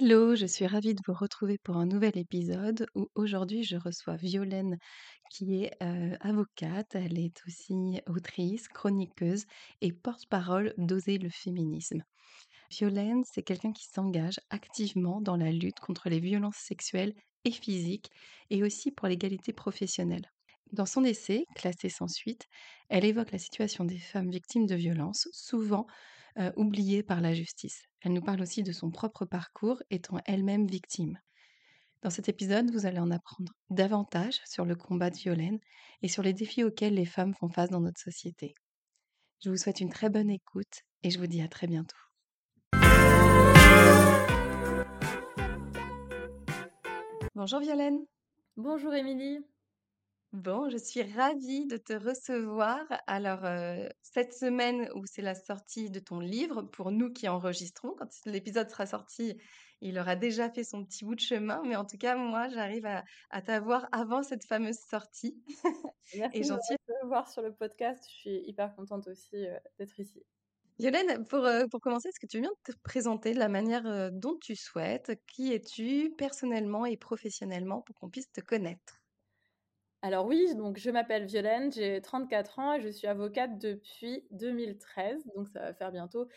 Hello, je suis ravie de vous retrouver pour un nouvel épisode où aujourd'hui je reçois Violaine qui est avocate, elle est aussi autrice, chroniqueuse et porte-parole d'Oser le féminisme. Violaine, c'est quelqu'un qui s'engage activement dans la lutte contre les violences sexuelles et physiques et aussi pour l'égalité professionnelle. Dans son essai, classé sans suite, elle évoque la situation des femmes victimes de violences, souvent euh, oubliées par la justice. Elle nous parle aussi de son propre parcours, étant elle-même victime. Dans cet épisode, vous allez en apprendre davantage sur le combat de Violaine et sur les défis auxquels les femmes font face dans notre société. Je vous souhaite une très bonne écoute et je vous dis à très bientôt. Bonjour Violaine. Bonjour Émilie. Bon, je suis ravie de te recevoir. Alors, euh, cette semaine où c'est la sortie de ton livre, pour nous qui enregistrons, quand l'épisode sera sorti, il aura déjà fait son petit bout de chemin. Mais en tout cas, moi, j'arrive à, t'avoir avant cette fameuse sortie. Merci Et j'en suis... de te voir sur le podcast. Je suis hyper contente aussi euh, d'être ici. Violaine, pour, euh, pour commencer, est-ce que tu viens de te présenter de la manière dont tu souhaites? Qui es-tu personnellement et professionnellement pour qu'on puisse te connaître? Alors oui, donc je m'appelle Violaine, j'ai 34 ans et je suis avocate depuis 2013, donc ça va faire bientôt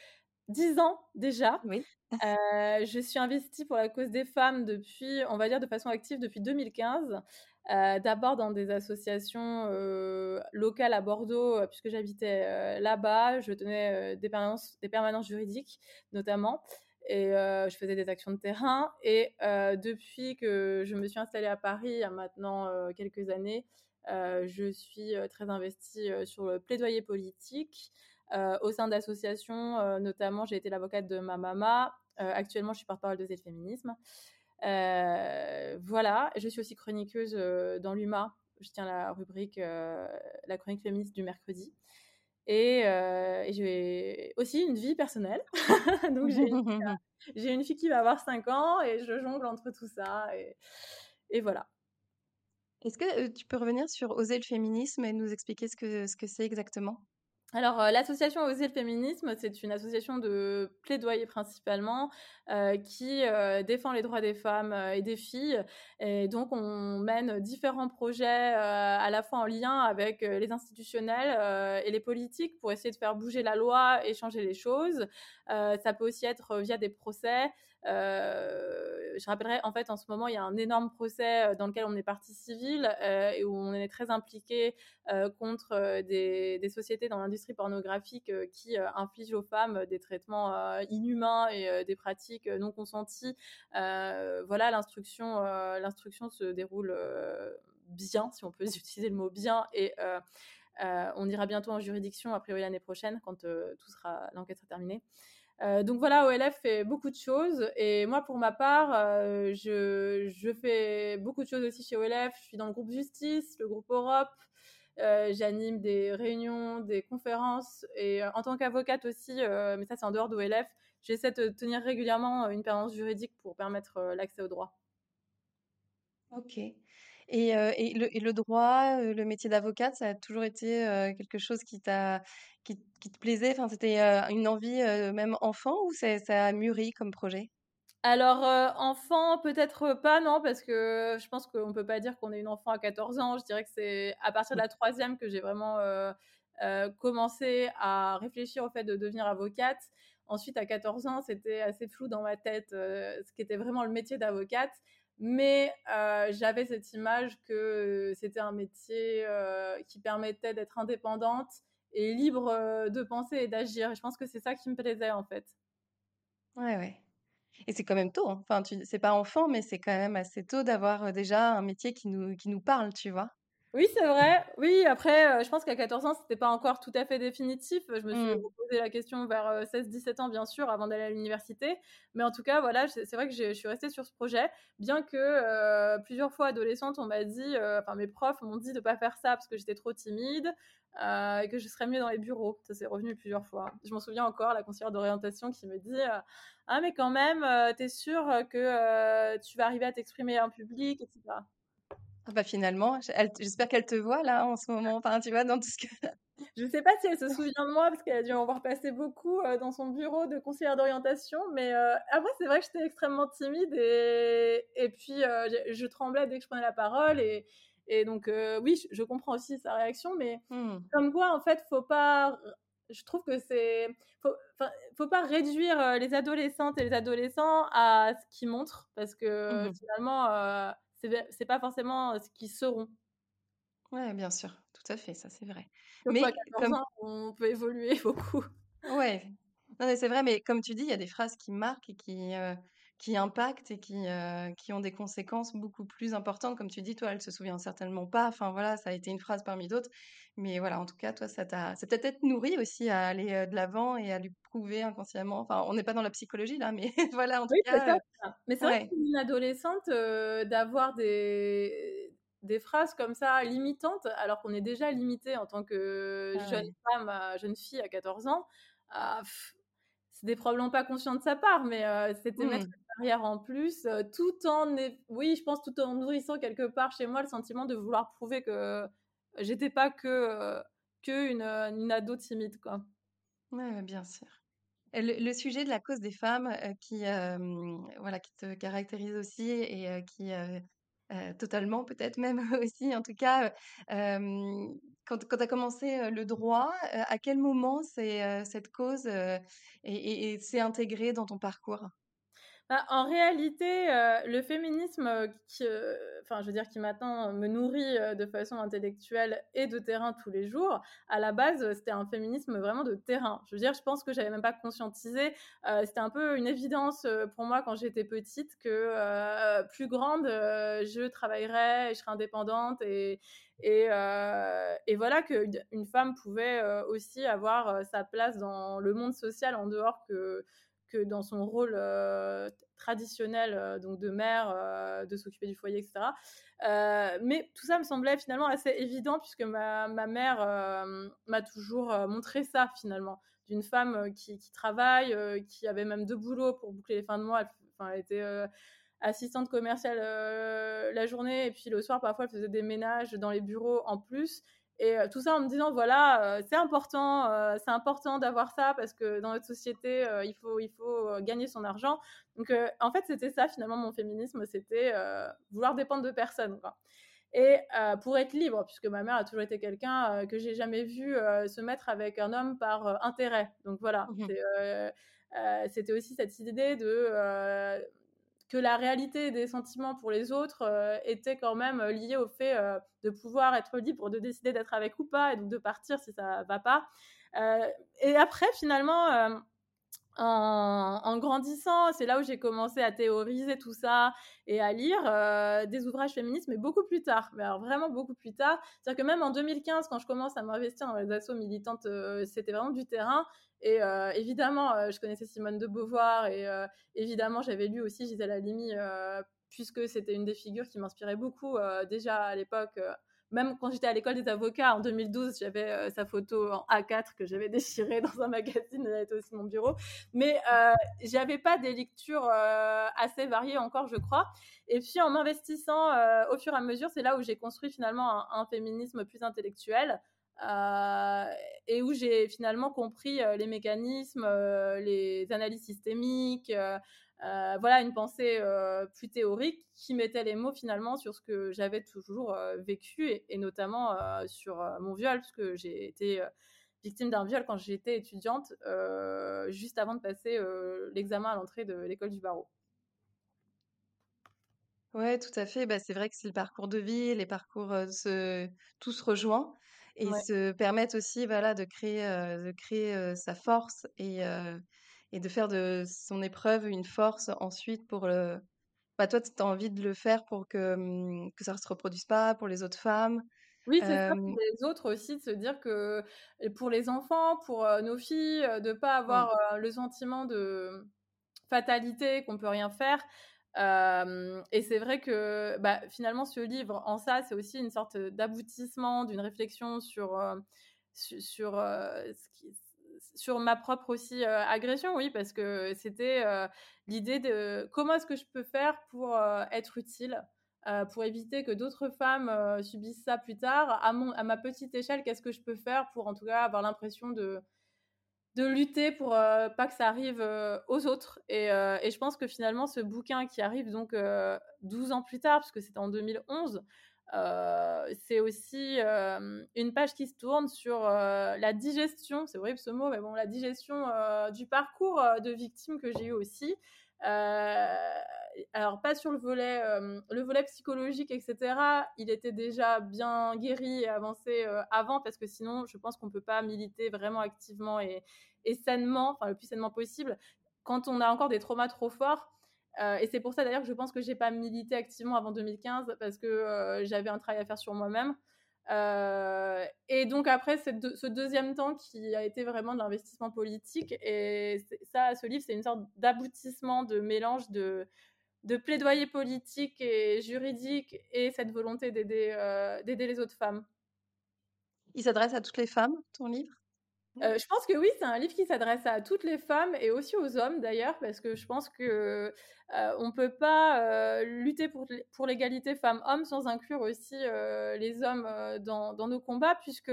10 ans déjà. Oui. Euh, je suis investie pour la cause des femmes depuis, on va dire de façon active depuis 2015. Euh, d'abord dans des associations euh, locales à Bordeaux, puisque j'habitais là-bas. Je tenais des, permanences, des permanences juridiques, notamment. Et je faisais des actions de terrain. Et depuis que je me suis installée à Paris, il y a maintenant quelques années, je suis très investie sur le plaidoyer politique. au sein d'associations, notamment, j'ai été l'avocate de ma maman. actuellement, je suis porte-parole de Z Féminisme. Euh, voilà, je suis aussi chroniqueuse euh, dans l'UMA. Je tiens la rubrique euh, La chronique féministe du mercredi. Et, j'ai aussi une vie personnelle. Donc j'ai une, fille qui va avoir 5 ans et je jongle entre tout ça. Et, et voilà. Est-ce que tu peux revenir sur Oser le féminisme et nous expliquer ce que ce que c'est exactement? Alors, euh, l'association Oser le féminisme, c'est une association de plaidoyer principalement euh, qui euh, défend les droits des femmes et des filles. Et donc, on mène différents projets à la fois en lien avec les institutionnels et les politiques pour essayer de faire bouger la loi et changer les choses. ça peut aussi être via des procès. Euh, je rappellerai, en fait, en ce moment, il y a un énorme procès euh, dans lequel on est partie civile euh, et où on est très impliqué contre des, sociétés dans l'industrie pornographique qui infligent aux femmes des traitements inhumains et des pratiques non consenties. voilà, l'instruction, l'instruction se déroule bien, si on peut utiliser le mot bien, et on ira bientôt en juridiction, a priori l'année prochaine, quand tout sera, l'enquête sera terminée. Euh, donc voilà, OLF fait beaucoup de choses. Et moi, pour ma part, euh, je, fais beaucoup de choses aussi chez OLF. Je suis dans le groupe Justice, le groupe Europe. Euh, j'anime des réunions, des conférences. Et en tant qu'avocate aussi, mais ça c'est en dehors d'OLF, j'essaie de tenir régulièrement une permanence juridique pour permettre l'accès au droit. Ok. Et, le, droit, le métier d'avocate, ça a toujours été quelque chose qui t'a qui, te plaisait? Enfin, c'était une envie même enfant ou ça a mûri comme projet? Alors, enfant, peut-être pas, non, parce que je pense qu'on ne peut pas dire qu'on est une enfant à 14 ans. Je dirais que c'est à partir de la troisième que j'ai vraiment commencé à réfléchir au fait de devenir avocate. Ensuite, à 14 ans, c'était assez flou dans ma tête ce qui était vraiment le métier d'avocate. Mais j'avais cette image que c'était un métier qui permettait d'être indépendante et libre de penser et d'agir. Je pense que c'est ça qui me plaisait en fait. Ouais, ouais. Et c'est quand même tôt. Hein. Enfin, tu... c'est pas enfant, mais c'est quand même assez tôt d'avoir déjà un métier qui nous, qui nous parle, tu vois. Oui, c'est vrai. Oui, après, heu, je pense qu'à 14 ans, c'était pas encore tout à fait définitif. Je me suis Mmh. reposé la question vers, heu, 16-17 ans, bien sûr, avant d'aller à l'université. Mais en tout cas, voilà, c'est vrai que je suis restée sur ce projet, bien que, heu, plusieurs fois adolescente, on m'a dit, enfin mes profs m'ont dit de pas faire ça parce que j'étais trop timide, et que je serais mieux dans les bureaux. Ça, c'est revenu plusieurs fois. Je m'en souviens encore, la conseillère d'orientation qui me dit, «Ah mais quand même, heu, tu es sûre, que, tu vas arriver à t'exprimer en public?» et cetera. Ah bah, finalement, j'espère qu'elle te voit là en ce moment, enfin, tu vois, dans tout ce que Je ne sais pas si elle se souvient de moi parce qu'elle a dû en voir passer beaucoup, heu, dans son bureau de conseillère d'orientation, mais heu, après c'est vrai que j'étais extrêmement timide et et puis, heu, je je tremblais dès que je prenais la parole et et donc oui, je je comprends aussi sa réaction, mais mmh. comme quoi, en fait, faut pas je trouve que c'est faut faut pas réduire, les adolescentes et les adolescents à ce qu'ils montrent parce que Mmh finalement, c'est pas forcément ce qu'ils seront. Ouais, bien sûr, tout à fait, ça c'est vrai. À Mais 14 comme ans, on peut évoluer beaucoup. ouais, c'est vrai, mais comme tu dis, il y a des phrases qui marquent et qui, qui impactent et qui, heu, qui ont des conséquences beaucoup plus importantes. Comme tu dis, toi, elle se souvient certainement pas, enfin voilà, ça a été une phrase parmi d'autres. Mais voilà, en tout cas, toi, ça t'a ça peut-être nourri aussi à aller, heu, de l'avant et à lui prouver inconsciemment enfin, on n'est pas dans la psychologie là, mais voilà, en tout Oui, cas, peut-être. heu, Mais c'est vrai ouais, pour une adolescente, d'avoir des des phrases comme ça limitantes, alors qu'on est déjà limité en tant que ah jeune ouais. femme, jeune fille à 14 ans, ah c'était probablement pas conscient de sa part, mais c'était Mmh. Barrière en plus, heu, tout en oui, je pense tout en nourrissant quelque part chez moi le sentiment de vouloir prouver que j'étais pas que, heu, qu'une, heu, une ado timide, quoi. Bien sûr. Et le sujet de la cause des femmes, qui, voilà, qui te caractérise aussi et qui, totalement peut-être même aussi en tout cas, quand quand tu as commencé, le droit, à quel moment c'est, cette cause, est s'est intégrée dans ton parcours? Bah, en réalité, heu, le féminisme, heu, qui, heu, enfin, je veux dire, qui maintenant me nourrit, de façon intellectuelle et de terrain tous les jours, à la base, c'était un féminisme vraiment de terrain. Je veux dire, je pense que j'avais même pas conscientisé, c'était un peu une évidence, pour moi quand j'étais petite que, plus grande, je travaillerais je serais indépendante et voilà qu'une une femme pouvait, aussi avoir, sa place dans le monde social en dehors que que dans son rôle euh, traditionnel euh, donc de mère, euh, de s'occuper du foyer, etc. Mais tout ça me semblait finalement assez évident puisque ma, ma mère m'a toujours montré ça finalement d'une femme qui, travaille, qui avait même deux boulots pour boucler les fins de mois. Elle, enfin, elle était assistante commerciale la journée et puis le soir parfois elle faisait des ménages dans les bureaux en plus et euh, tout ça en me disant voilà, euh, c'est important, euh, c'est important d'avoir ça parce que dans notre société, euh, il faut, il faut gagner son argent. Donc en fait, c'était ça finalement mon féminisme, c'était vouloir dépendre de personne. Quoi. Et pour être libre, puisque ma mère a toujours été quelqu'un que j'ai jamais vu se mettre avec un homme par intérêt. Donc voilà, Mmh c'était aussi cette idée de que la réalité des sentiments pour les autres euh, était quand même euh, liée au fait euh, de pouvoir être libre de décider d'être avec ou pas et donc de partir si ça va pas. Et après, finalement, en, grandissant, c'est là où j'ai commencé à théoriser tout ça et à lire euh, des ouvrages féministes, mais beaucoup plus tard. Vraiment beaucoup plus tard. C'est-à-dire que même en 2015, quand je commence à m'investir dans les assauts militantes, euh, c'était vraiment du terrain. Et euh, évidemment, je connaissais Simone de Beauvoir et évidemment, j'avais lu aussi Gisèle Halimi, puisque c'était une des figures qui m'inspirait beaucoup déjà à l'époque même quand j'étais à l'école des avocats en 2012, j'avais euh, sa photo en A4 que j'avais déchirée dans un magazine, elle était aussi mon bureau. Mais euh, j'avais pas des lectures euh, assez variées encore, je crois. Et puis en m'investissant euh, au fur et à mesure, c'est là où j'ai construit finalement un, féminisme plus intellectuel. Et où j'ai finalement compris les mécanismes, les analyses systémiques, euh, voilà une pensée euh, plus théorique qui mettait les mots finalement sur ce que j'avais toujours euh, vécu et, et notamment sur mon viol puisque j'ai été victime d'un viol quand j'étais étudiante juste avant de passer l'examen à l'entrée de l'école du barreau. Ouais, tout à fait. Bah, c'est vrai que c'est le parcours de vie, les parcours, se tout se rejoint et Ouais. se permettent aussi, voilà, de créer, de créer, sa force et et de faire de son épreuve une force ensuite pour le bah, toi, tu as envie de le faire pour que, mmh, que ça ne se reproduise pas pour les autres femmes. Oui, c'est ça pour les autres aussi, de se dire que pour les enfants, pour, nos filles, de pas Mmh. avoir, heu, le sentiment de fatalité, qu'on peut rien faire. Et c'est vrai que, bah, finalement, ce livre, en ça, c'est aussi une sorte, d'aboutissement d'une réflexion sur, sur, heu, ce qui sur ma propre aussi, agression, oui, parce que c'était, l'idée de comment est-ce que je peux faire pour, être utile? Pour éviter que d'autres femmes, subissent ça plus tard. À mon à ma petite échelle, qu'est-ce que je peux faire pour, en tout cas, avoir l'impression de de lutter pour, pas que ça arrive, aux autres? Et et je pense que finalement ce bouquin qui arrive donc, heu, 12 ans plus tard, parce que c'était en 2011, heu, c'est aussi, hem, une page qui se tourne sur, heu, la digestion, c'est horrible ce mot, mais bon, la digestion, du parcours, de victime que j'ai eu aussi. Alors pas sur le volet, le volet psychologique et cetera, il était déjà bien guéri et avancé, avant parce que sinon je pense qu'on peut pas militer vraiment activement et et sainement, enfin le plus sainement possible, quand on a encore des traumas trop forts. Euh, et c'est pour ça d'ailleurs que je pense que j'ai pas milité activement avant 2015 parce que euh, j'avais un travail à faire sur moi-même. Euh, et donc après de, ce deuxième temps qui a été vraiment de l'investissement politique et ça, ce livre, c'est une sorte d'aboutissement, de mélange de plaidoyer politique et juridique et cette volonté d'aider les autres femmes. Il s'adresse à toutes les femmes, ton livre? Euh, je pense que oui, c'est un livre qui s'adresse à toutes les femmes et aussi aux hommes d'ailleurs, parce que je pense que euh, on peut pas euh, lutter pour, l'égalité femmes-hommes sans inclure aussi euh, les hommes dans, nos combats, puisque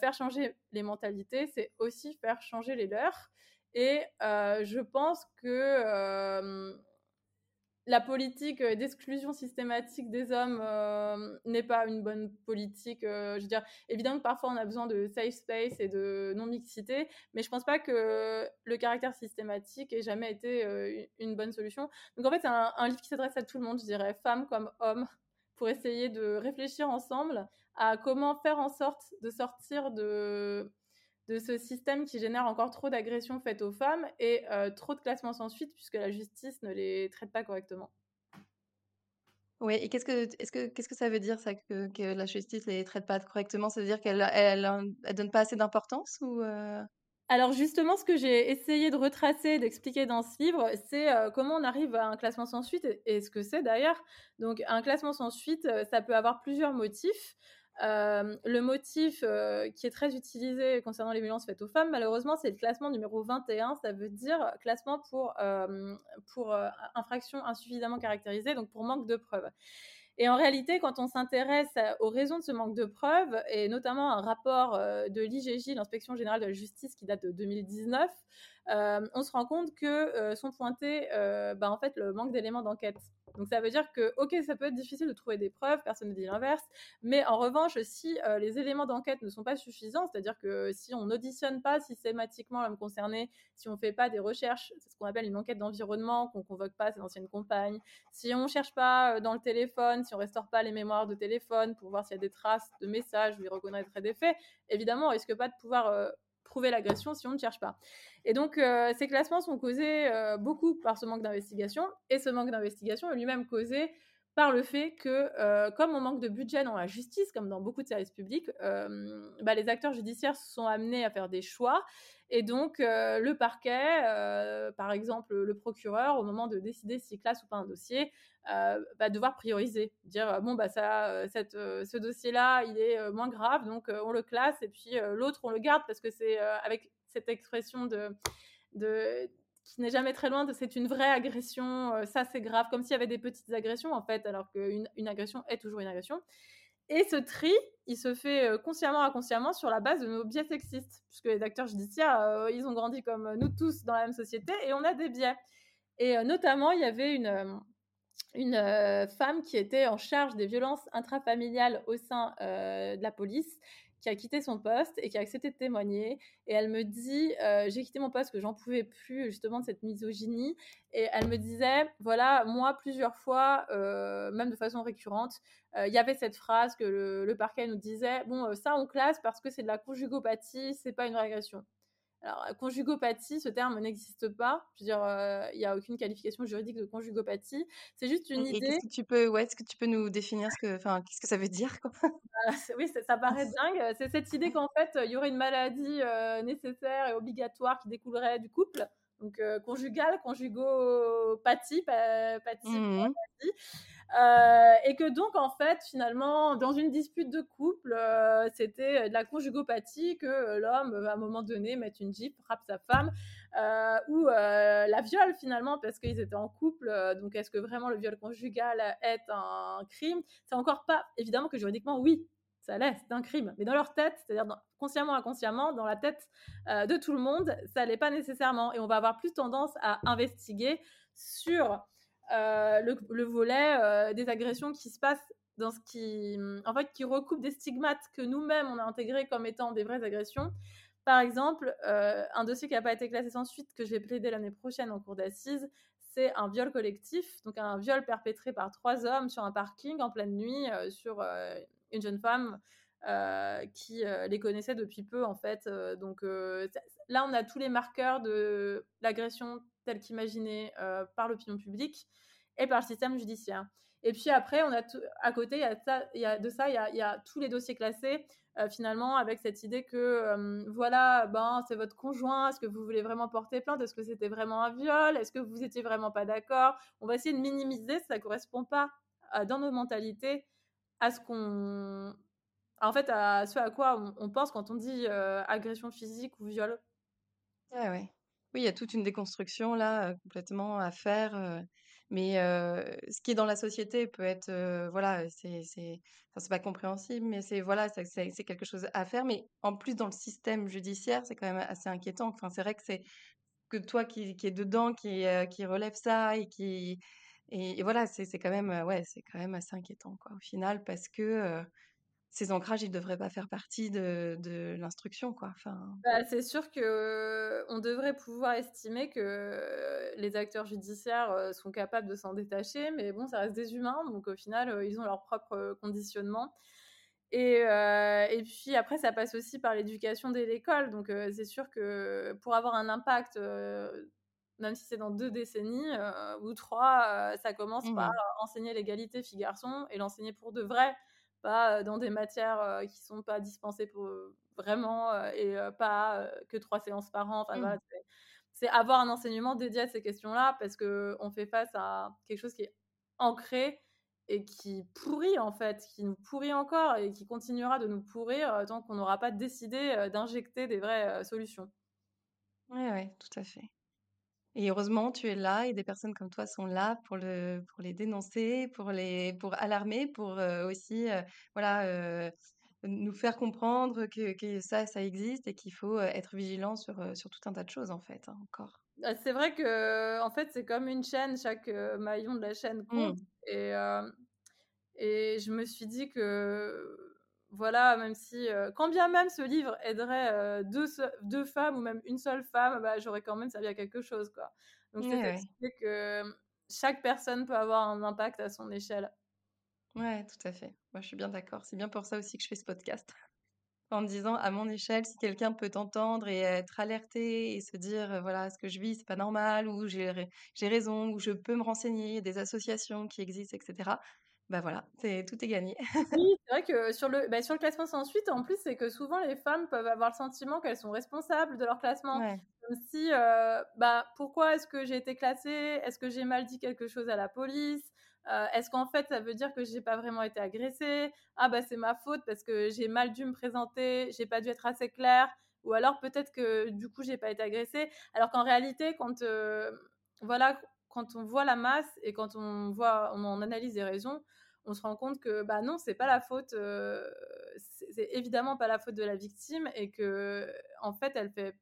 faire changer les mentalités, c'est aussi faire changer les leurs. Et je pense que la politique euh, d'exclusion systématique des hommes euh, n'est pas une bonne politique. Euh, je veux dire, évidemment que parfois on a besoin de safe space et de non-mixité, mais je pense pas que le caractère systématique ait jamais été une bonne solution. Donc en fait, c'est un, un livre qui s'adresse à tout le monde, je dirais, femmes comme hommes, pour essayer de réfléchir ensemble à comment faire en sorte de sortir de de ce système qui génère encore trop d'agressions faites aux femmes et euh, trop de classements sans suite puisque la justice ne les traite pas correctement. Oui, et qu'est-ce que, est-ce que, qu'est-ce que ça veut dire ça que, que la justice les traite pas correctement? Ça veut dire qu'elle elle, elle, donne pas assez d'importance ou euh... Alors justement, ce que j'ai essayé de retracer, d'expliquer dans ce livre, c'est euh, comment on arrive à un classement sans suite et, et ce que c'est d'ailleurs. Donc un classement sans suite, ça peut avoir plusieurs motifs. Euh, le motif euh, qui est très utilisé concernant les violences faites aux femmes, malheureusement, c'est le classement numéro 21. Ça veut dire classement pour, euh, pour infraction insuffisamment caractérisée, donc pour manque de preuves. Et en réalité, quand on s'intéresse aux raisons de ce manque de preuves, et notamment un rapport de l'IGJ, l'Inspection générale de la justice, qui date de 2019, euh, on se rend compte que euh, sont pointés euh, bah, en fait le manque d'éléments d'enquête. Donc ça veut dire que ok ça peut être difficile de trouver des preuves, personne ne dit l'inverse, mais en revanche si euh, les éléments d'enquête ne sont pas suffisants, c'est-à-dire que si on n'auditionne pas systématiquement l'homme concerné, si on ne fait pas des recherches, c'est ce qu'on appelle une enquête d'environnement, qu'on convoque pas ses anciennes compagnes, si on ne cherche pas dans le téléphone, si on restaure pas les mémoires de téléphone pour voir s'il y a des traces de messages où il reconnaîtrait des faits, évidemment on risque pas de pouvoir euh, prouver l'agression si on ne cherche pas. Et donc, euh, ces classements sont causés euh, beaucoup par ce manque d'investigation, et ce manque d'investigation est lui-même causé par le fait que, euh, comme on manque de budget dans la justice, comme dans beaucoup de services publics, euh, bah, les acteurs judiciaires sont amenés à faire des choix. Et donc, euh, le parquet, par exemple le procureur, au moment de décider s'il classe ou pas un dossier, va devoir prioriser. Dire, bon, bah, ça, cette, ce dossier-là, il est moins grave, donc on le classe, et puis l'autre, on le garde, parce que c'est avec cette expression de, de qui n'est jamais très loin de c'est une vraie agression, euh, ça c'est grave, comme s'il y avait des petites agressions en fait, alors qu'une une agression est toujours une agression. Et ce tri, il se fait euh, consciemment inconsciemment sur la base de nos biais sexistes, puisque les acteurs judiciaires, euh, ils ont grandi comme nous tous dans la même société et on a des biais. Et euh, notamment, il y avait une, une euh, femme qui était en charge des violences intrafamiliales au sein euh, de la police qui a quitté son poste et qui a accepté de témoigner. Et elle me dit, euh, j'ai quitté mon poste que j'en pouvais plus justement de cette misogynie. Et elle me disait, voilà, moi plusieurs fois, euh, même de façon récurrente, il euh, y avait cette phrase que le, le parquet nous disait, bon, ça on classe parce que c'est de la conjugopathie, c'est pas une régression. Alors, conjugopathie, ce terme n'existe pas. Je veux dire, il euh, n'y a aucune qualification juridique de conjugopathie. C'est juste une et, idée. Est-ce que tu peux, ouais, est-ce que tu peux nous définir ce que, enfin, qu'est-ce que ça veut dire quoi? Oui, ça ça paraît dingue, c'est cette idée qu'en fait, il y aurait une maladie, heu, nécessaire et obligatoire qui découlerait du couple, donc conjugale, conjugopathie, pa pathie, Mmh mh. pathie, heu et que donc en fait, finalement, dans une dispute de couple, heu, c'était de la conjugopathie que l'homme, à un moment donné, mette une gifle, frappe sa femme, ou la viole finalement parce qu'ils étaient en couple, donc est-ce que vraiment le viol conjugal est un crime? C'est encore pas évidemment que juridiquement, oui, ça l'est, c'est un crime, mais dans leur tête, c'est-à-dire consciemment, inconsciemment, dans la tête, de tout le monde, ça l'est pas nécessairement et on va avoir plus tendance à investiguer sur, heu, le le volet, heu, des agressions qui se passent dans ce qui, en fait, qui recoupe des stigmates que nous-mêmes on a intégrés comme étant des vraies agressions. Par exemple, heu, un dossier qui a pas été classé sans suite, que je vais plaider l'année prochaine en cour d'assises, c'est un viol collectif, donc un viol perpétré par 3 hommes sur un parking en pleine nuit, sur, une jeune femme, heu, qui, heu, les connaissait depuis peu en fait, heu, donc là, on a tous les marqueurs de l'agression telle qu'imaginée, par l'opinion publique et par le système judiciaire et puis après, on a à côté, il y a de ça, il y y a tous les dossiers classés, finalement avec cette idée que, voilà, ben, c'est votre conjoint, est-ce que vous voulez vraiment porter plainte? Est-ce que c'était vraiment un viol? Est-ce que vous étiez vraiment pas d'accord? On va essayer de minimiser, ça correspond pas dans nos mentalités à ce qu'on en fait, à ce à quoi on pense quand on dit, heu, agression physique ou viol. Oui, il y a toute une déconstruction là, heu, complètement à faire, heu, mais ce qui est dans la société peut être, voilà, c'est c'est c'est pas compréhensible, mais c'est voilà, c'est quelque chose à faire, mais en plus dans le système judiciaire, c'est quand même assez inquiétant. Enfin, c'est vrai que c'est que toi qui qui est dedans, qui, qui relève ça et qui et et voilà, c'est quand même, ouais, c'est quand même assez inquiétant, quoi, au final, parce que, ces ancrages, ils devraient pas faire partie de de l'instruction, quoi, enfin. Bah, c'est sûr qu'on devrait pouvoir estimer que les acteurs judiciaires, heu, sont capables de s'en détacher, mais bon, ça reste des humains, donc au final, heu, ils ont leur propre conditionnement. Et puis après, ça passe aussi par l'éducation dès l'école, donc c'est sûr que pour avoir un impact, même si c'est dans 2 décennies, ou 3, heu, ça commence Mmh par enseigner l'égalité filles-garçons et l'enseigner pour de vrai, pas, heu, dans des matières, heu, qui sont pas dispensées pour, heu, vraiment, et pas, que 3 séances par an, enfin Mmh. voilà, c'est avoir un enseignement dédié à ces questions-là parce qu'on fait face à quelque chose qui est ancré et qui pourrit, en fait, qui nous pourrit encore et qui continuera de nous pourrir, tant qu'on n'aura pas décidé, d'injecter des vraies, solutions. Ouais, ouais, tout à fait et heureusement, tu es là et des personnes comme toi sont là pour le pour les dénoncer, pour les pour alarmer, pour, heu, aussi, heu, voilà, heu, nous faire comprendre que que ça, ça existe et qu'il faut, être vigilant sur, sur tout un tas de choses, en fait, hein, encore. Bah, c'est vrai qu'en fait, c'est comme une chaîne, chaque, maillon de la chaîne compte Mmh. et et je me suis dit que, voilà, même si, heu quand bien même ce livre aiderait, heu, 2 seu 2 femmes ou même 1 seule femme, bah, j'aurais quand même servi à quelque chose, quoi. Donc Ouais, c'est idée que chaque personne peut avoir un impact à son échelle. Ouais, tout à fait. Moi, je suis bien d'accord. C'est bien pour ça aussi que je fais ce podcast. En me disant: «À mon échelle, si quelqu'un peut t'entendre et être alerté et se dire, voilà, ce que je vis, c'est pas normal ou j'ai rai j'ai raison ou je peux me renseigner, il y a des associations qui existent et cetera», bah, voilà, c'est tout est gagné. Oui, c'est vrai que sur le bah, sur le classement sans suite, en plus, c'est que souvent les femmes peuvent avoir le sentiment qu'elles sont responsables de leur classement. Ouais. Comme si, heu, bah, pourquoi est-ce que j'ai été classée? Est-ce que j'ai mal dit quelque chose à la police? Heu, est-ce qu'en fait, ça veut dire que j'ai pas vraiment été agressée? Ah bah, c'est ma faute parce que j'ai mal dû me présenter, j'ai pas dû être assez claire ou alors peut-être que du coup, j'ai pas été agressée. Alors qu'en réalité, quand, heu, voilà, quand on voit la masse et quand on voit on en analyse les raisons, on se rend compte que, bah, non, c'est pas la faute, heu, c'est évidemment pas la faute de la victime et qu'en fait, elle fait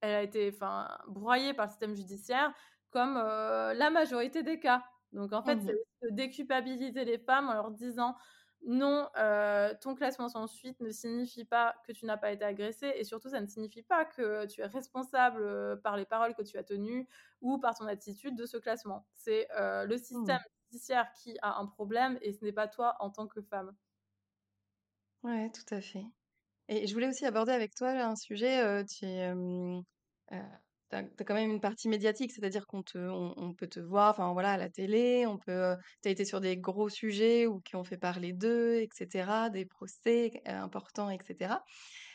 elle a été, enfin, broyée par le système judiciaire comme, heu, la majorité des cas. Donc en fait, Mmh c'est de déculpabiliser les femmes en leur disant: «Non, heu, ton classement sans suite ne signifie pas que tu n'as pas été agressée et surtout ça ne signifie pas que tu es responsable, heu, par les paroles que tu as tenues ou par ton attitude de ce classement. C'est, heu, le Mmh. système judiciaire qui a un problème et ce n'est pas toi en tant que femme». Ouais, tout à fait et je voulais aussi aborder avec toi là un sujet, tu es, tu as quand même une partie médiatique, c'est-à-dire qu'on te on on peut te voir, enfin, voilà, à la télé, on peut, as été sur des gros sujets ou qui ont fait parler d'eux et cetera, des procès importants et cetera.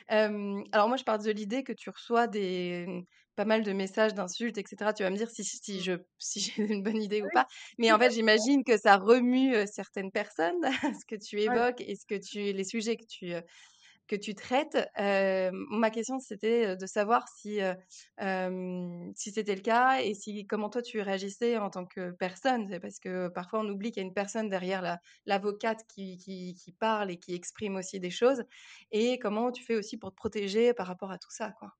Hem, alors moi, je pars de l'idée que tu reçois des mmh, pas mal de messages d'insultes et cetera. Tu vas me dire si si je si j'ai une bonne idée ou pas. Mais en fait, j'imagine que ça remue, certaines personnes, ce que tu évoques et ce que tu les sujets que tu, que tu traites. Ma question, c'était, de savoir si, si c'était le cas et si comment toi tu réagissais en tant que personne? C'est parce que parfois on oublie qu'il y a une personne derrière la l'avocate qui qui qui parle et qui exprime aussi des choses et comment tu fais aussi pour te protéger par rapport à tout ça, quoi?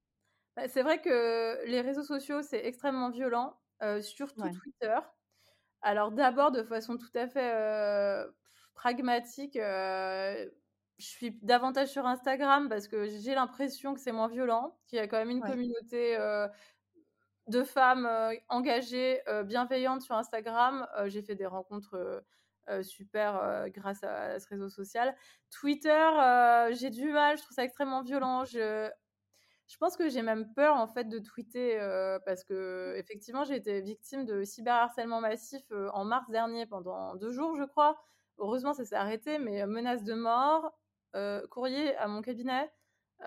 Bah, c'est vrai que les réseaux sociaux, c'est extrêmement violent, surtout Ouais. Twitter. Alors d'abord de façon tout à fait, pragmatique, je suis davantage sur Instagram parce que j'ai l'impression que c'est moins violent, qu'il y a quand même une Ouais. communauté, de femmes, engagées, bienveillantes sur Instagram. J'ai fait des rencontres, super, grâce à ce réseau social. Twitter, j'ai du mal, je trouve ça extrêmement violent. Je je pense que j'ai même peur en fait de tweeter, parce qu'effectivement j'ai été victime de cyberharcèlement massif, en mars dernier pendant 2 jours, je crois. Heureusement ça s'est arrêté, mais menaces de mort, courrier à mon cabinet, heu,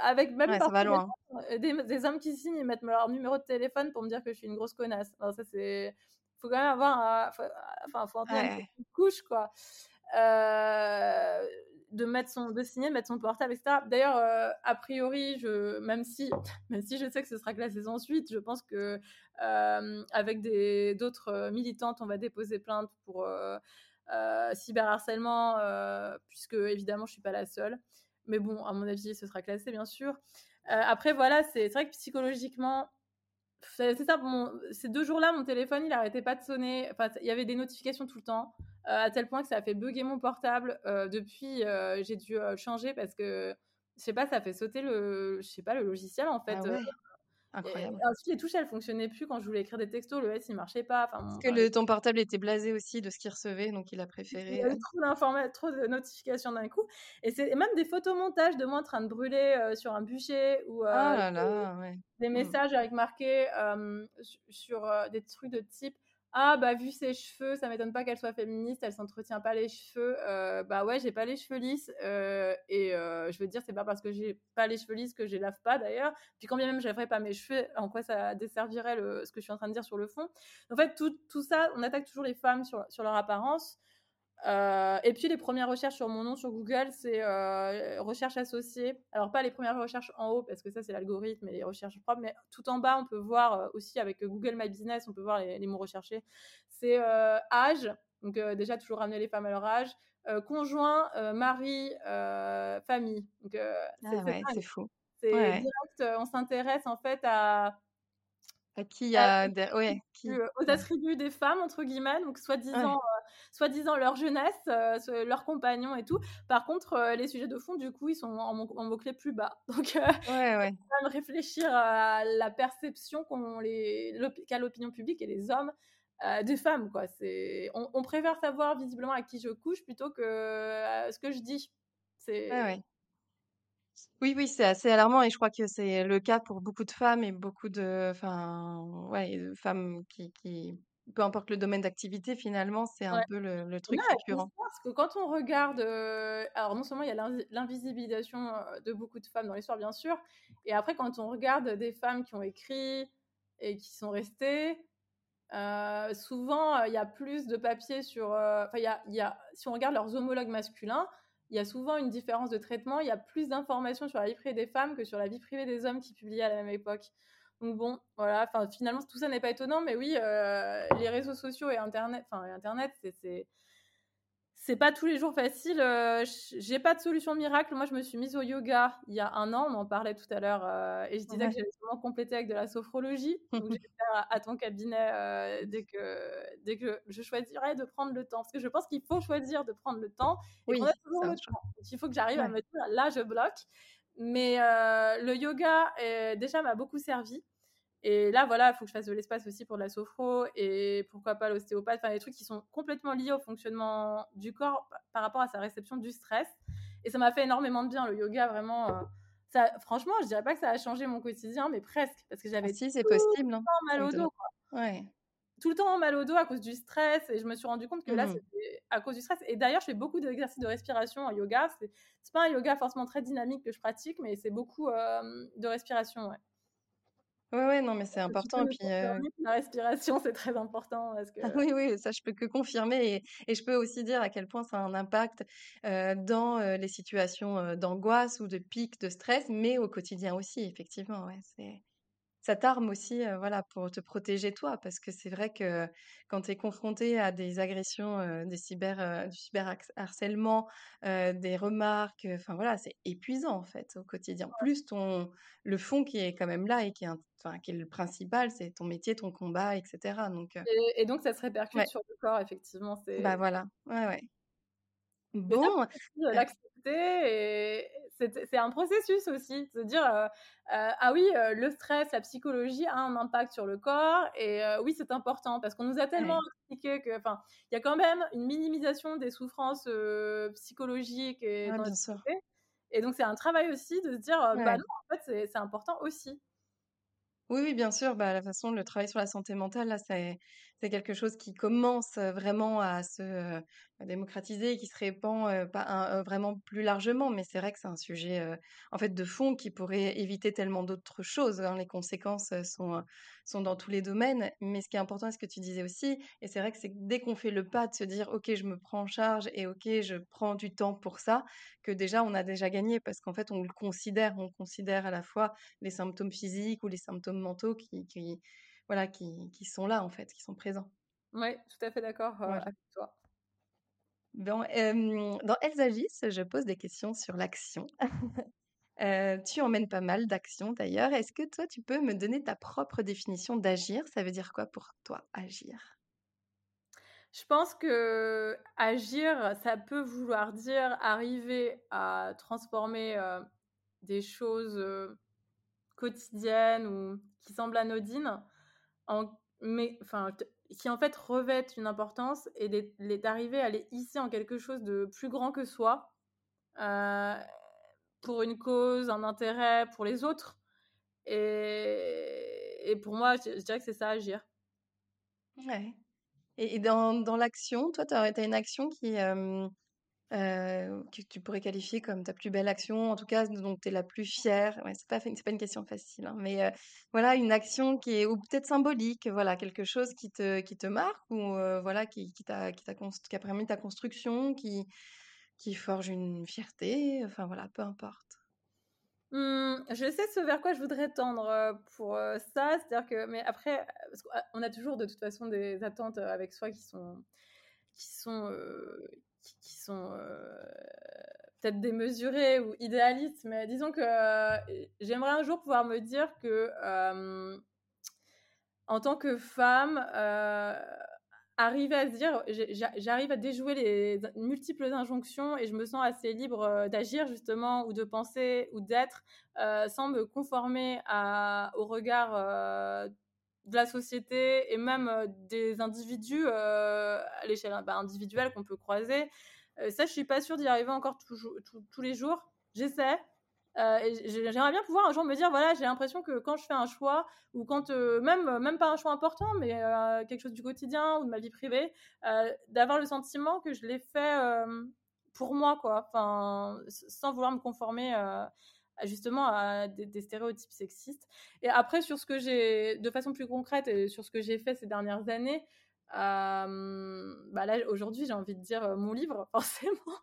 avec même Ouais, ça va parfois des loin. gens, des des hommes qui signent, ils mettent leur numéro de téléphone pour me dire que je suis une grosse connasse. Alors ça c'est faut quand même avoir un enfin faut en tenir une Ouais. petite couche quoi. Heu, de mettre son de signer, de mettre son portable et cetera. D'ailleurs, a priori, je même si même si je sais que ce sera classé sans suite, je pense que, avec des d'autres, militantes, on va déposer plainte pour, cyberharcèlement, heu, puisque évidemment je suis pas la seule. Mais bon, à mon avis, ce sera classé bien sûr. Heu, après voilà, c'est vrai que psychologiquement, c'est ça, ces 2 jours-là, mon téléphone, il arrêtait pas de sonner. Enfin, il y avait des notifications tout le temps, à tel point que ça a fait bugger mon portable. Depuis, j'ai dû, changer parce que, je sais pas, ça fait sauter le je sais pas, le logiciel, en Ah fait, ouais? Et ensuite les touches, elles fonctionnaient plus quand je voulais écrire des textos, le S, il marchait pas, enfin bon, que le ton portable était blasé aussi de ce qu'il recevait, donc il a il y préféré, avait heu trop de notifications d'un coup. Et c'est même des photomontages de moi en train de brûler, heu, sur un bûcher ou, oh là là, ouais. des Mmh. messages avec marqué sur euh, des trucs de type ah bah vu ses cheveux, ça m'étonne pas qu'elle soit féministe, elle s'entretient pas les cheveux. Euh, bah ouais, j'ai pas les cheveux lisses euh, et euh, je veux dire c'est pas parce que j'ai pas les cheveux lisses que je les lave pas d'ailleurs. Puis quand bien même je laverais pas mes cheveux, en quoi ça desservirait le, ce que je suis en train de dire sur le fond? En fait tout, tout ça, on attaque toujours les femmes sur, sur leur apparence. Euh, et puis les premières recherches sur mon nom sur Google, c'est euh, recherche associée. Alors pas les premières recherches en haut parce que ça c'est l'algorithme et les recherches propres, mais tout en bas on peut voir euh, aussi avec Google My Business, on peut voir les, les mots recherchés. C'est euh, âge, donc déjà toujours ramener les femmes à leur âge, conjoint, mari, famille. Donc c'est Ah c'est ouais, c'est dingue. fou. C'est ouais. direct, on s'intéresse en fait à À qui Heu, a de ouais, qui aux ouais. attributs des femmes entre guillemets, donc Ouais. soi-disant, heu, soi-disant leur jeunesse, ce leurs compagnons et tout. Par contre, les sujets de fond, du coup, ils sont en mots mots-clés plus bas. Donc, Ouais, ouais. quand même réfléchir à la perception qu'ont les qu'a l'opinion publique et les hommes, des femmes, quoi. C'est on on préfère savoir visiblement à qui je couche plutôt que, ce que je dis. Ouais, C'est ouais. Oui, oui, c'est assez alarmant et je crois que c'est le cas pour beaucoup de femmes et beaucoup de enfin, ouais, de femmes qui qui peu importe le domaine d'activité finalement, c'est un ouais. peu le le non, truc je récurrent. pense que quand on regarde, alors non seulement il y a l'invi l'invisibilisation, de beaucoup de femmes dans l'histoire, bien sûr, et après quand on regarde des femmes qui ont écrit et qui sont restées, souvent, il y a plus de papiers sur, enfin il y a y a si on regarde leurs homologues masculins, il y a souvent une différence de traitement. Il y a plus d'informations sur la vie privée des femmes que sur la vie privée des hommes qui publiaient à la même époque. Donc bon, voilà, enfin finalement tout ça n'est pas étonnant, mais oui, heu, les réseaux sociaux et internet enfin et internet, c'est c'est pas tous les jours facile. Euh, j'ai pas de solution miracle. Moi, je me suis mise au yoga il y a un an. On en parlait tout à l'heure euh, et je disais que sûrement compléter avec de la sophrologie. Donc, faire à, à ton cabinet euh, dès que dès que je choisirai de prendre le temps, parce que je pense qu'il faut choisir de prendre le temps et Oui, a toujours c'est le un choix. temps. Donc, il faut que j'arrive à me dire là, je bloque. Mais euh, le yoga déjà m'a beaucoup servi. Et là, voilà, il faut que je fasse de l'espace aussi pour de la sophro et pourquoi pas l'ostéopathe, enfin des trucs qui sont complètement liés au fonctionnement du corps par rapport à sa réception du stress. Et ça m'a fait énormément de bien, le yoga, vraiment. Euh, ça franchement, je dirais pas que ça a changé mon quotidien, mais presque, parce que Ah j'avais si, tout c'est le possible, hein. temps mal Ça me au dos, quoi. ouais. Tout le temps mal au dos à cause du stress et je me suis rendu compte que Mmh là, mh. c'était à cause du stress et d'ailleurs, je fais beaucoup d'exercices de respiration en yoga. C'est pas un yoga forcément très dynamique que je pratique, mais c'est beaucoup, hem, de respiration, ouais. Ouais, ouais, non, mais c'est important et puis, que la respiration, c'est très important parce que Ah oui, oui, ça je peux que confirmer et et je peux aussi dire à quel point ça a un impact, heu, dans, heu, les situations, d'angoisse ou de pic de stress, mais au quotidien aussi effectivement, ouais, c'est ça t'arme aussi, voilà, pour te protéger toi. Parce que c'est vrai que quand tu es confronté à des agressions, des cyber, heu, du cyber hax harcèlement, heu, des remarques, enfin voilà, c'est épuisant en fait au quotidien. Plus ton le fond qui est quand même là et qui est enfin qui est le principal, c'est ton métier, ton combat et cetera donc Et et donc ça se répercute Ouais. sur le corps effectivement, Bah voilà, ouais, ouais. Bon, l'accepter et c'est un processus aussi, de se dire, heu heu: «Ah oui, heu, le stress, la psychologie a un impact sur le corps et oui, c'est important». Parce qu'on nous a tellement expliqué que enfin, il y a quand même une minimisation des souffrances, psychologiques et Ouais, dans donc c'est un travail aussi de se dire, «Bah non, en fait, c'est c'est important aussi». Oui, oui, bien sûr, bah, la façon le travail sur la santé mentale, là, c'est c'est quelque chose qui commence, vraiment à se, démocratiser, qui se répand, pas vraiment plus largement. Mais c'est vrai que c'est un sujet, en fait, de fond qui pourrait éviter tellement d'autres choses, hein. Les conséquences, sont, sont dans tous les domaines. Mais ce qui est important et ce que tu disais aussi et c'est vrai que c'est dès qu'on fait le pas de se dire: «OK, je me prends en charge et OK, je prends du temps pour ça», que déjà, on a déjà gagné. Parce qu'en fait, on le considère, on considère à la fois les symptômes physiques ou les symptômes mentaux qui qui voilà, qui qui sont là, en fait, qui sont présents. Ouais, tout à fait d'accord, Voilà. avec toi. Dans, dans Elles agissent, je pose des questions sur l'action. Heu, tu en mènes pas mal d'actions d'ailleurs. Est-ce que toi, tu peux me donner ta propre définition d'agir? Ça veut dire quoi pour toi, agir? Je pense qu'agir, ça peut vouloir dire arriver à transformer, heu, des choses, quotidiennes ou qui semblent anodines en mais qui en fait revêtent une importance et d'arriver à les hisser en quelque chose de plus grand que soi, heu, pour une cause, un intérêt, pour les autres et et pour moi, je dirais que c'est ça, agir. Ouais et dans dans l'action, toi, tu as une action qui, hem, heu, que tu pourrais qualifier comme ta plus belle action, en tout cas, dont tu es la plus fière? Ouais, c'est pas c'est pas une question facile, hein, mais heu, voilà, une action qui est ou peut-être symbolique, voilà, quelque chose qui te qui te marque ou heu, voilà, qui qui t'a qui qui a permis ta construction, qui qui forge une fierté, enfin voilà, peu importe. Mmh, je sais ce vers quoi je voudrais tendre, pour, ça. C'est-à-dire que mais après, parce qu'on a toujours de toute façon des attentes, avec soi qui sont qui sont, qui sont, heu, peut-être démesurées ou idéalistes. Mais disons que, heu, j'aimerais un jour pouvoir me dire que, hem en tant que femme, arriver à se dire: «J'ai j'a j'arrive à déjouer les multiples injonctions et je me sens assez libre, d'agir justement ou de penser ou d'être, sans me conformer au regard, de la société et même, heu, des individus, heu, à l'échelle, bah, individuelle qu'on peut croiser». Heu, ça, je suis pas sûre d'y arriver encore tous les jours. J'essaie, j'aimerais bien pouvoir un jour me dire: «Voilà, j'ai l'impression que quand je fais un choix ou quand, heu» même même pas un choix important, mais quelque chose du quotidien ou de ma vie privée, d'avoir le sentiment que je l'ai fait, pour moi, quoi. Enfin, sans vouloir me conformer, justement à des stéréotypes sexistes et après sur ce que j'ai de façon plus concrète et sur ce que j'ai fait ces dernières années, hem, bah, là, aujourd'hui, j'ai envie de dire, heu, mon livre, forcément.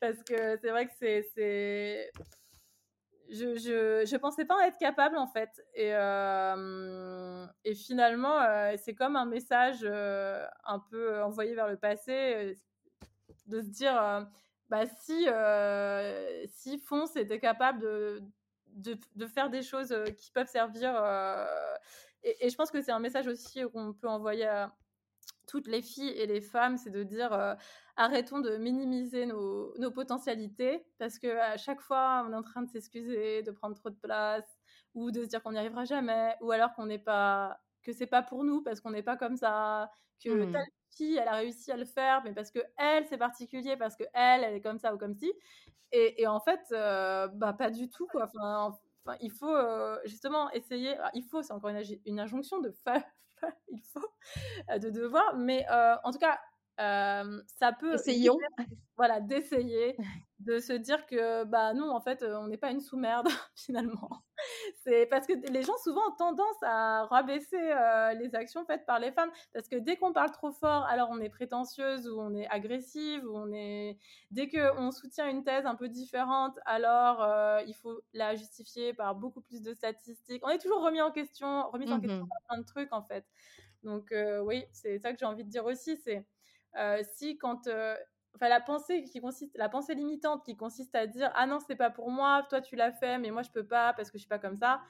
Parce que c'est vrai que c'est je je je pensais pas en être capable, en fait et et finalement, c'est comme un message, un peu envoyé vers le passé, de se dire, «Bah, si, heu, si Fonce était capable de de faire des choses, heu, qui peuvent servir», heu et et je pense que c'est un message aussi qu'on peut envoyer à toutes les filles et les femmes, c'est de dire, heu: «Arrêtons de minimiser nos nos potentialités parce qu'à chaque fois, on est en train de s'excuser, de prendre trop de place ou de se dire qu'on n'y arrivera jamais ou alors qu'on n'est pas que c'est pas pour nous parce qu'on n'est pas comme ça, Mmh. telle fille, elle a réussi à le faire, mais parce que elle, c'est particulier, parce que elle, elle est comme ça ou comme ci. Et, en fait, euh, bah pas du tout quoi. Enfin, il faut euh, justement essayer. il faut, c'est encore une, injonction de faire. il faut de devoir, mais euh, en tout cas, ça peut. Essayons. Voilà, d'essayer, de se dire que bah non, en fait, on n'est pas une sous-merde finalement. C'est parce que les gens souvent ont tendance à rabaisser les actions faites par les femmes, parce que dès qu'on parle trop fort, alors on est prétentieuse ou on est agressive ou on est. Dès qu'on soutient une thèse un peu différente, alors il faut la justifier par beaucoup plus de statistiques. On est toujours remis en question, remis en question mmh par plein de trucs en fait. Donc oui, c'est ça que j'ai envie de dire aussi, c'est si quand euh, enfin la pensée qui consiste la pensée limitante qui consiste à dire ah non c'est pas pour moi toi tu l'as fait mais moi je peux pas parce que je suis pas comme ça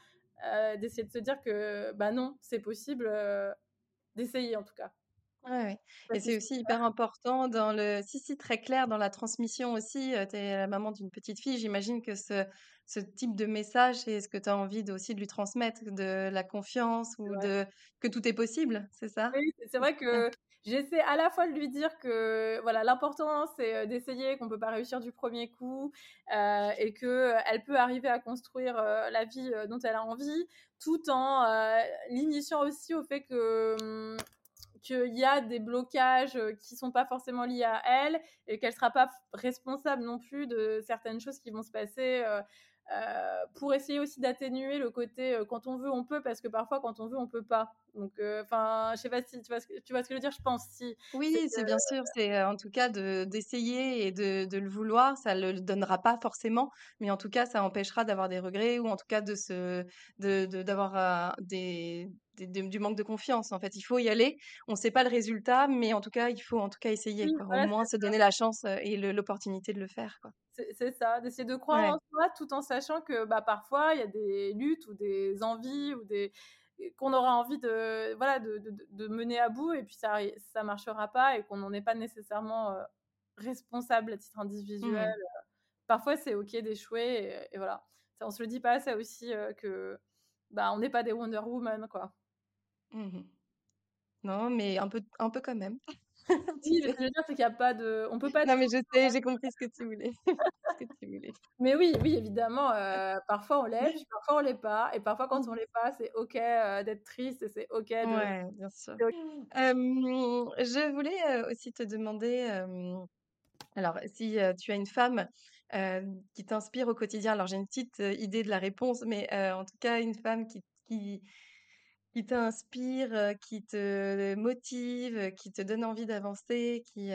euh, d'essayer de se dire que bah non c'est possible d'essayer en tout cas. Ouais, et c'est aussi hyper important dans le si si très clair dans la transmission aussi tu es la maman d'une petite fille j'imagine que ce ce type de message c'est ce que tu as envie aussi de lui transmettre de la confiance ou de que tout est possible c'est ça? Oui c'est vrai que j'essaie à la fois de lui dire que voilà l'important c'est euh, d'essayer qu'on peut pas réussir du premier coup euh, et que euh, elle peut arriver à construire la vie dont elle a envie tout en l'initiant aussi au fait que hum, qu'il y a des blocages qui sont pas forcément liés à elle et qu'elle sera pas responsable non plus de certaines choses qui vont se passer euh, pour essayer aussi d'atténuer le côté euh, quand on veut on peut parce que parfois quand on veut on peut pas. Donc euh, enfin je sais pas si tu vois ce que tu vois ce que je veux dire je pense si. Oui c'est bien sûr c'est en tout cas de d'essayer et de, de, le vouloir ça le donnera pas forcément mais en tout cas ça empêchera d'avoir des regrets ou en tout cas de se de d'avoir du manque de confiance en fait il faut y aller on sait pas le résultat mais en tout cas il faut en tout cas essayer au moins se donner la chance et l'opportunité de le faire c'est ça, d'essayer de croire en soi tout en sachant que bah, parfois il y a des luttes ou des envies ou des qu'on aura envie de voilà de, de, mener à bout et puis ça ça marchera pas et qu'on n'en est pas nécessairement euh, responsable à titre individuel. Mmh. Parfois c'est ok d'échouer et, voilà. Ça, on se le dit pas assez aussi euh, que bah on n'est pas des Wonder Woman quoi. Mmh non mais un peu un peu quand même. Oui, ce que je veux dire, c'est qu'il n'y a pas de. On peut pas. Non, mais je sais, j'ai compris ce que tu voulais. ce que tu voulais. Mais oui, oui, évidemment, euh, parfois on l'est, puis parfois on l'est pas. Et parfois, quand on l'est pas, c'est OK euh, d'être triste et c'est OK de. Ouais, bien sûr. je voulais aussi te demander. alors, si tu as une femme qui t'inspire au quotidien, alors j'ai une petite idée de la réponse, mais en tout cas, une femme qui, qui qui t'inspire, qui te motive, qui te donne envie d'avancer, qui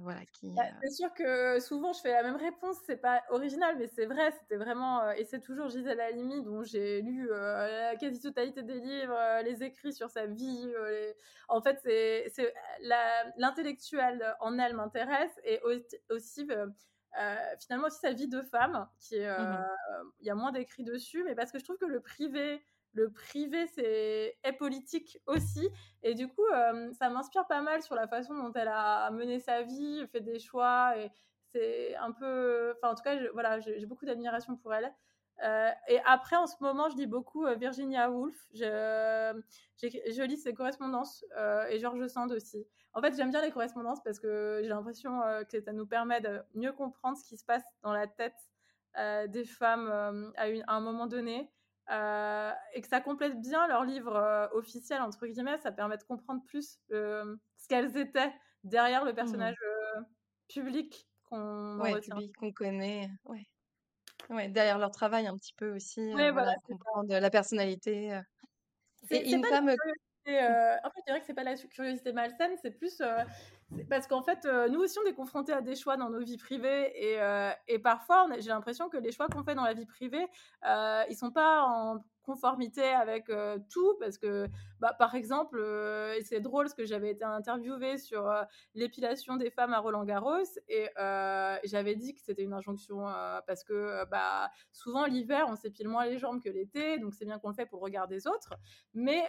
voilà, qui. Bah, c'est sûr que souvent je fais la même réponse, c'est pas original, mais c'est vrai, c'était vraiment et c'est toujours Gisèle Halimi dont j'ai lu la quasi-totalité des livres, les écrits sur sa vie. En fait, c'est c'est l'intellectuel en elle m'intéresse et aussi finalement aussi sa vie de femme, qui mmh il y a moins d'écrits dessus, mais parce que je trouve que le privé le privé c'est est politique aussi. Et du coup euh, ça m'inspire pas mal sur la façon dont elle a mené sa vie fait des choix et c'est un peu enfin en tout cas voilà j'ai beaucoup d'admiration pour elle. Euh, et après en ce moment je lis beaucoup euh, Virginia Woolf. Je, lis ses correspondances et George Sand aussi. En fait j'aime bien les correspondances parce que j'ai l'impression que ça nous permet de mieux comprendre ce qui se passe dans la tête des femmes à un moment donné euh, et que ça complète bien leur livre euh, officiel, entre guillemets, ça permet de comprendre plus euh, ce qu'elles étaient derrière le mmh. personnage public qu'on ouais, qu'on connaît. Ouais. ouais. derrière leur travail un petit peu aussi, voilà, comprendre la personnalité. Et une femme. En fait, je dirais que c'est pas la curiosité malsaine, c'est plus parce qu'en fait, nous aussi, on est confrontés à des choix dans nos vies privées et, et parfois, j'ai l'impression que les choix qu'on fait dans la vie privée, ils sont pas en conformité avec euh, tout parce que bah, par exemple euh, c'est drôle parce que j'avais été interviewée sur euh, l'épilation des femmes à Roland Garros et j'avais dit que c'était une injonction parce que bah souvent l'hiver on s'épile moins les jambes que l'été donc c'est bien qu'on le fait pour le regard des autres. Mais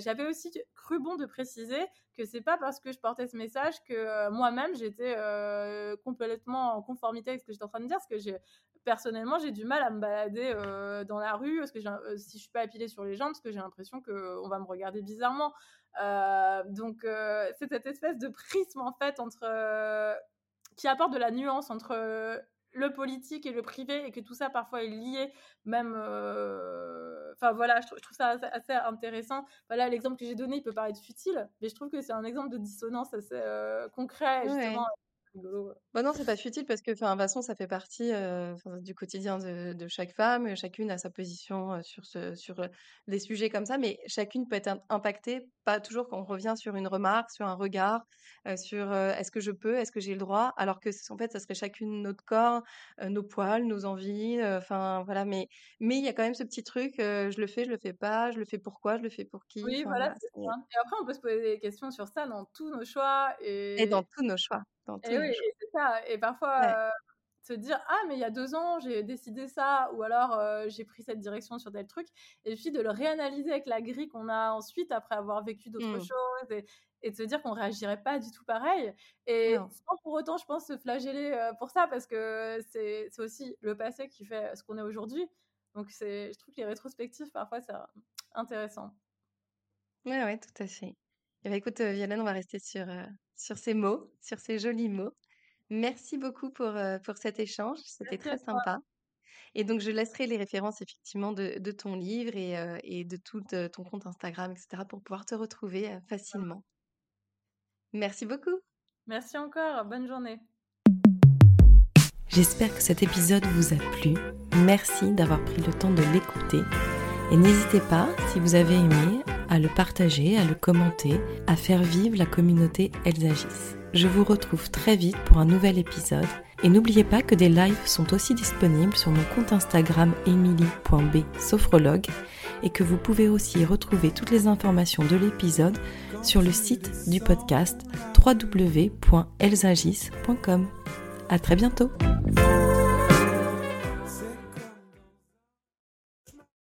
j'avais aussi cru bon de préciser que c'est pas parce que je portais ce message que moi-même j'étais complètement en conformité avec ce que j'étais en train de dire parce que j'ai personnellement, j'ai du mal à me balader dans la rue parce que si je suis pas épilée sur les jambes, parce que j'ai l'impression qu'on va me regarder bizarrement. Euh, donc, euh, c'est cette espèce de prisme, en fait, entre, euh, qui apporte de la nuance entre le politique et le privé, et que tout ça, parfois, est lié, même... Enfin, voilà, je, trouve, ça assez, intéressant. Voilà, l'exemple que j'ai donné, il peut paraître futile, mais je trouve que c'est un exemple de dissonance assez concret, Bah non, c'est pas futile parce que, enfin, de toute façon, ça fait partie euh, du quotidien de, de chaque femme. Chacune a sa position sur, ce, sur des sujets comme ça, mais chacune peut être impactée, pas toujours quand on revient sur une remarque, sur un regard, sur est-ce que je peux, est-ce que j'ai le droit, alors que en fait, ça serait chacune notre corps, nos poils, nos envies, enfin voilà. Mais mais il y a quand même ce petit truc, je le fais, je le fais pas, je le fais pourquoi, je le fais pour qui. Oui, voilà. Et après, on peut se poser des questions sur ça dans tous nos choix et, et dans tous nos choix. Et oui, c'est ça. Et parfois, euh, se dire Ah, mais il y a deux ans, j'ai décidé ça, ou alors euh, j'ai pris cette direction sur tel truc. Et puis de le réanalyser avec la grille qu'on a ensuite, après avoir vécu d'autres mmh. choses, et, de se dire qu'on réagirait pas du tout pareil. Et sans pour autant, je pense, se flageller euh, pour ça, parce que c'est aussi le passé qui fait ce qu'on est aujourd'hui. Donc, je trouve que les rétrospectives, parfois, c'est intéressant. Oui, ouais, tout à fait. Eh ben, écoute, Violaine, on va rester sur, sur ces mots, sur ces jolis mots. Merci beaucoup pour, pour cet échange, c'était très sympa. Et donc, je laisserai les références effectivement de, de ton livre et, et, de tout ton compte Instagram, etc., pour pouvoir te retrouver facilement. Merci beaucoup. Merci encore, bonne journée. J'espère que cet épisode vous a plu. Merci d'avoir pris le temps de l'écouter. Et n'hésitez pas, si vous avez aimé, à le partager, à le commenter, à faire vivre la communauté Elles agissent. Je vous retrouve très vite pour un nouvel épisode et n'oubliez pas que des lives sont aussi disponibles sur mon compte Instagram emily.b et que vous pouvez aussi retrouver toutes les informations de l'épisode sur le site du podcast www.elsagis.com. À très bientôt!